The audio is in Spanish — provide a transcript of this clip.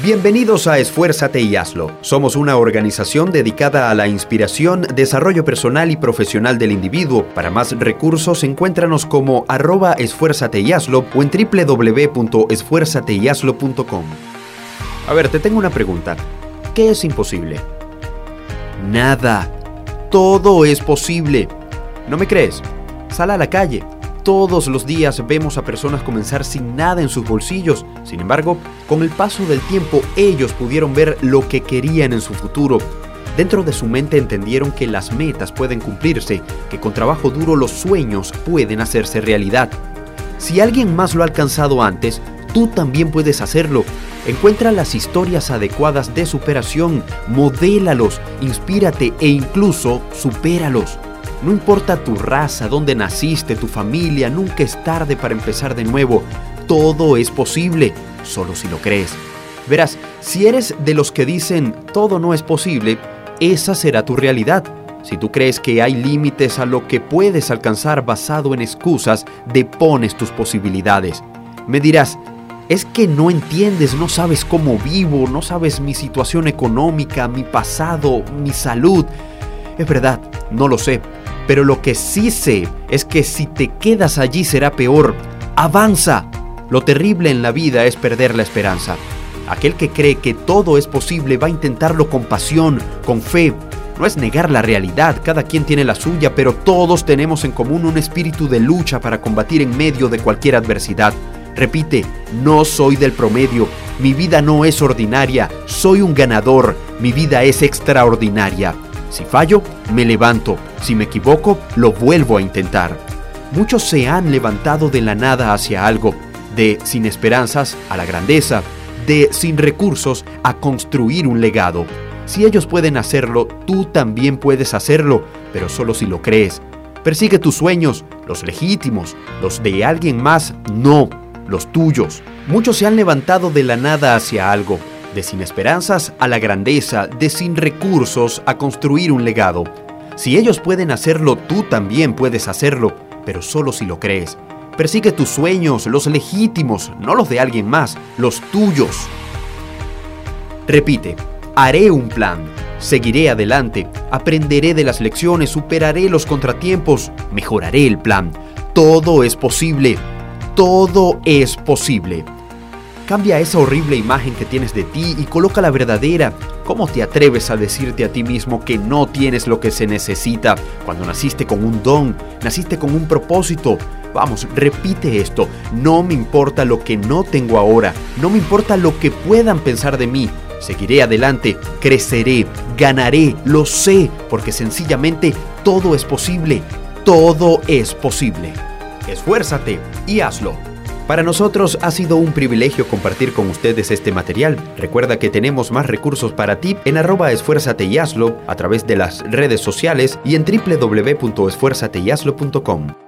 Bienvenidos a Esfuérzate y Hazlo. Somos una organización dedicada a la inspiración, desarrollo personal y profesional del individuo. Para más recursos, encuéntranos como arroba esfuérzate y hazlo o en www.esfuérzateyhazlo.com. A ver, te tengo una pregunta. ¿Qué es imposible? Nada. Todo es posible. ¿No me crees? Sal a la calle todos los días vemos a personas comenzar sin nada en sus bolsillos. Sin embargo, con el paso del tiempo ellos pudieron ver lo que querían en su futuro. Dentro de su mente entendieron que las metas pueden cumplirse, que con trabajo duro los sueños pueden hacerse realidad. Si alguien más lo ha alcanzado antes, tú también puedes hacerlo. Encuentra las historias adecuadas de superación, modélalos, inspírate e incluso supéralos. No importa tu raza, dónde naciste, tu familia, nunca es tarde para empezar de nuevo. Todo es posible, solo si lo crees. Verás, si eres de los que dicen todo no es posible, esa será tu realidad. Si tú crees que hay límites a lo que puedes alcanzar basado en excusas, depones tus posibilidades. Me dirás, es que no entiendes, no sabes cómo vivo, no sabes mi situación económica, mi pasado, mi salud. Es verdad, no lo sé, pero lo que sí sé es que si te quedas allí será peor. Avanza. Lo terrible en la vida es perder la esperanza. Aquel que cree que todo es posible va a intentarlo con pasión, con fe. No es negar la realidad, cada quien tiene la suya, pero todos tenemos en común un espíritu de lucha para combatir en medio de cualquier adversidad. Repite, no soy del promedio, mi vida no es ordinaria, soy un ganador, mi vida es extraordinaria. Si fallo, me levanto. Si me equivoco, lo vuelvo a intentar. Muchos se han levantado de la nada hacia algo, de sin esperanzas a la grandeza, de sin recursos a construir un legado. Si ellos pueden hacerlo, tú también puedes hacerlo, pero solo si lo crees. Persigue tus sueños, los legítimos, los de alguien más, no, los tuyos. Muchos se han levantado de la nada hacia algo, de sin esperanzas a la grandeza, de sin recursos a construir un legado. Si ellos pueden hacerlo, tú también puedes hacerlo, pero solo si lo crees. Persigue tus sueños, los legítimos, no los de alguien más, los tuyos. Repite, haré un plan, seguiré adelante, aprenderé de las lecciones, superaré los contratiempos, mejoraré el plan. Todo es posible, todo es posible. Cambia esa horrible imagen que tienes de ti y coloca la verdadera. ¿Cómo te atreves a decirte a ti mismo que no tienes lo que se necesita cuando naciste con un don, naciste con un propósito? Vamos, repite esto. No me importa lo que no tengo ahora, no me importa lo que puedan pensar de mí. Seguiré adelante, creceré, ganaré, lo sé, porque sencillamente todo es posible. Todo es posible. Esfuérzate y hazlo. Para nosotros ha sido un privilegio compartir con ustedes este material. Recuerda que tenemos más recursos para ti en arroba esfuérzate y hazlo a través de las redes sociales y en www.esfuérzateyhazlo.com.